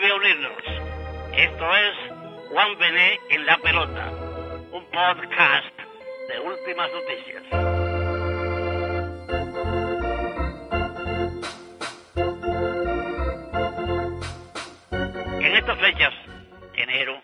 Vuelve a unirnos. Esto es Juan Bené en la pelota, un podcast de últimas noticias. En estas fechas, enero,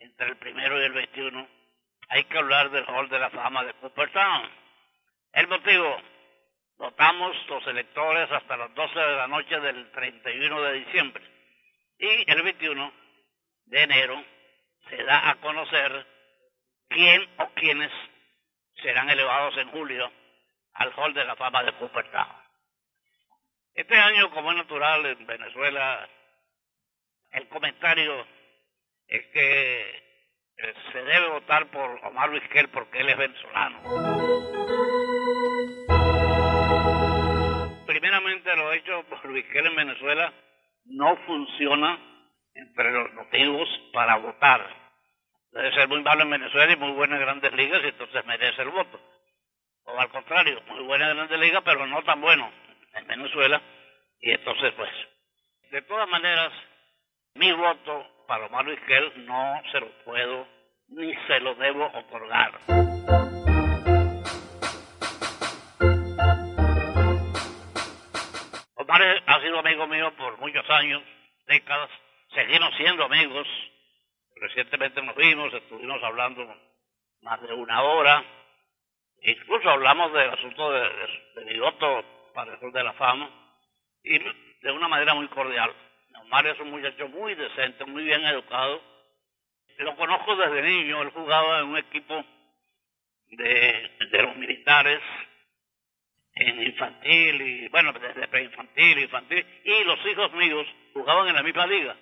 entre el primero y el 21, hay que hablar del Hall de la Fama de Cooperstown. El motivo, votamos los electores hasta las 12 de la noche del 31 de diciembre. Y el 21 de enero se da a conocer quién o quiénes serán elevados en julio al Hall de la Fama de Cooperstown. Este año, como es natural en Venezuela, el comentario es que eh, se debe votar por Omar Vizquel porque él es venezolano. Primeramente, lo hecho por Vizquel en Venezuela no funciona entre los motivos para votar. Debe ser muy malo en Venezuela y muy bueno en grandes ligas y entonces merece el voto. O al contrario, muy bueno en grandes ligas pero no tan bueno en Venezuela y entonces pues, de todas maneras, mi voto para Omar Vizquel no se lo puedo ni se lo debo otorgar. Omar ha sido amigo mío por muchos años, décadas, seguimos siendo amigos. Recientemente nos vimos, estuvimos hablando más de una hora, incluso hablamos del asunto de, de, de para el de la Fama, y de una manera muy cordial. Omar es un muchacho muy decente, muy bien educado. Lo conozco desde niño, él jugaba en un equipo de, de los militares en infantil y bueno, desde preinfantil, infantil, y los hijos míos jugaban en la misma liga.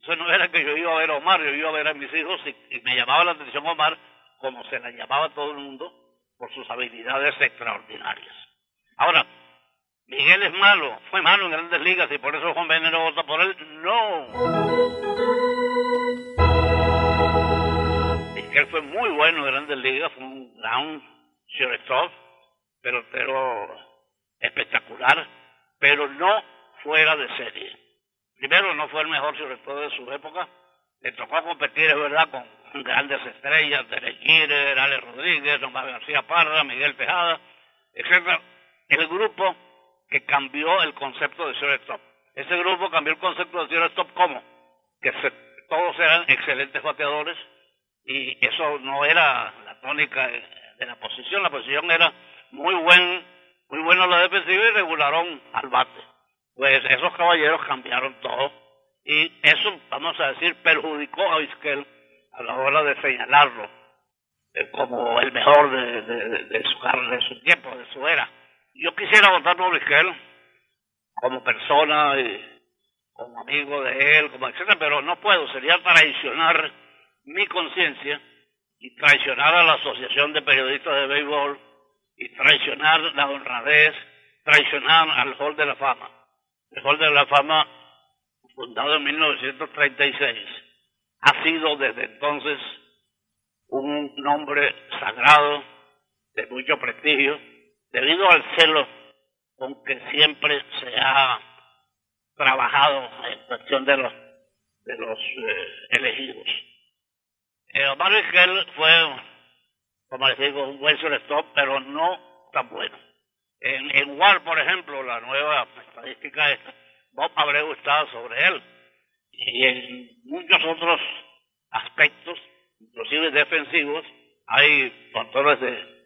Entonces no era que yo iba a ver a Omar, yo iba a ver a mis hijos y, me llamaba la atención Omar como se la llamaba todo el mundo por sus habilidades extraordinarias. Ahora, Miguel es malo, fue malo en grandes ligas y por eso Juan Venero vota por él. No. Miguel fue muy bueno en grandes ligas, fue un gran shortstop, pero, espectacular, pero no fuera de serie. Primero, no fue el mejor shortstop de su época, le tocó competir, es verdad, con grandes estrellas, Derek Jeter, Ale Rodríguez, Omar García Parra, Miguel Tejada, etc. El grupo que cambió el concepto de shortstop. Ese grupo cambió el concepto de shortstop como que se, todos eran excelentes bateadores y eso no era la tónica de, la posición. La posición era muy buen, muy bueno la defensiva y regularón al bate. Pues esos caballeros cambiaron todo y eso, vamos a decir, perjudicó a Vizquel a la hora de señalarlo eh, como el mejor de, de, de, su, de su tiempo, de su era. Yo quisiera votar por Vizquel como persona y como amigo de él, como etcétera, pero no puedo, sería traicionar mi conciencia y traicionar a la Asociación de Periodistas de Béisbol y traicionar la honradez, traicionar al Hall de la Fama. El Hall de la Fama, fundado en 1936, ha sido desde entonces un nombre sagrado de mucho prestigio debido al celo con que siempre se ha trabajado en cuestión de los de los eh, elegidos. Eh, Omar fue, como les digo, un buen shortstop, pero no tan bueno. En, en WAR, por ejemplo, la nueva estadística esta, Bob Abreu está sobre él. Y en muchos otros aspectos, inclusive defensivos, hay montones de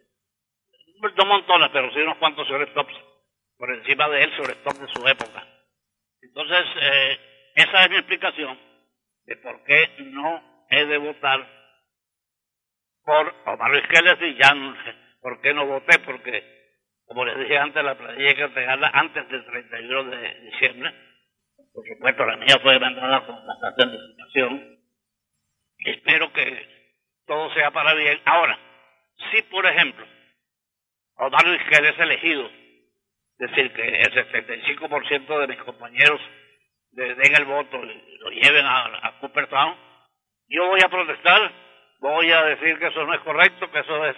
no montones, pero sí unos cuantos shortstops por encima de él, shortstop de su época. Entonces, eh, esa es mi explicación de por qué no he de votar por Omar Vizqueles y ya ¿Por qué no voté? Porque, como les dije antes, la planilla hay que entregarla antes del 31 de diciembre. Por supuesto, la mía fue mandada con bastante anticipación. Espero que todo sea para bien. Ahora, si por ejemplo, Omar Vizquel es elegido, es decir, que el 75% de mis compañeros den el voto y lo lleven a, a Cooperstown, yo voy a protestar, voy a decir que eso no es correcto, que eso es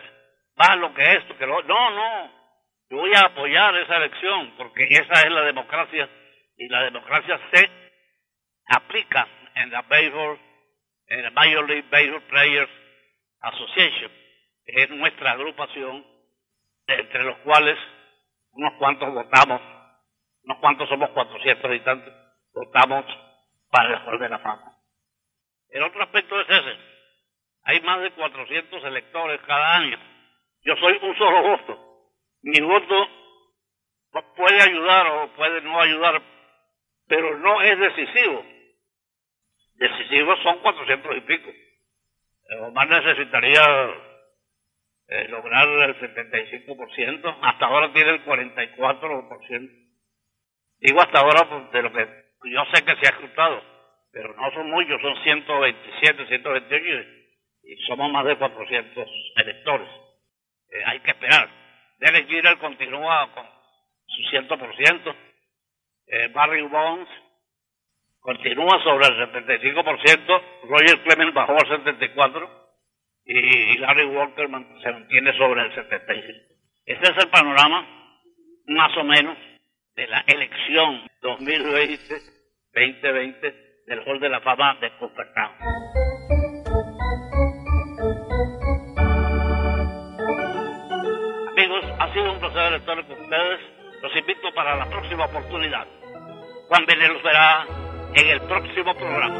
malo, que esto, que lo... No, no, yo voy a apoyar esa elección, porque esa es la democracia, y la democracia se aplica en la baseball, en la Major League Baseball Players Association, que es nuestra agrupación, entre los cuales unos cuantos votamos, unos cuantos somos 400 y tantos, votamos para el Hall de la Fama. El otro aspecto es ese. Hay más de 400 electores cada año. Yo soy un solo voto. Mi voto puede ayudar o puede no ayudar, pero no es decisivo. Decisivo son 400 y pico. Omar necesitaría eh, lograr el 75%. Hasta ahora tiene el 44%. Digo hasta ahora pues, de lo que yo sé que se ha escuchado, pero no son muchos, son 127, 128 y somos más de 400 electores. Eh, hay que esperar. Derek Jeter continúa con su 100%. Eh, Barry Bonds continúa sobre el 75%. Roger Clemens bajó al 74% y Larry Walker se mantiene sobre el 75%. Este es el panorama, más o menos, de la elección 2020-2020 del Hall de la Fama de Cooperstown. Amigos, ha sido un placer estar con ustedes. Los invito para la próxima oportunidad. Juan Bené los verá en el próximo programa.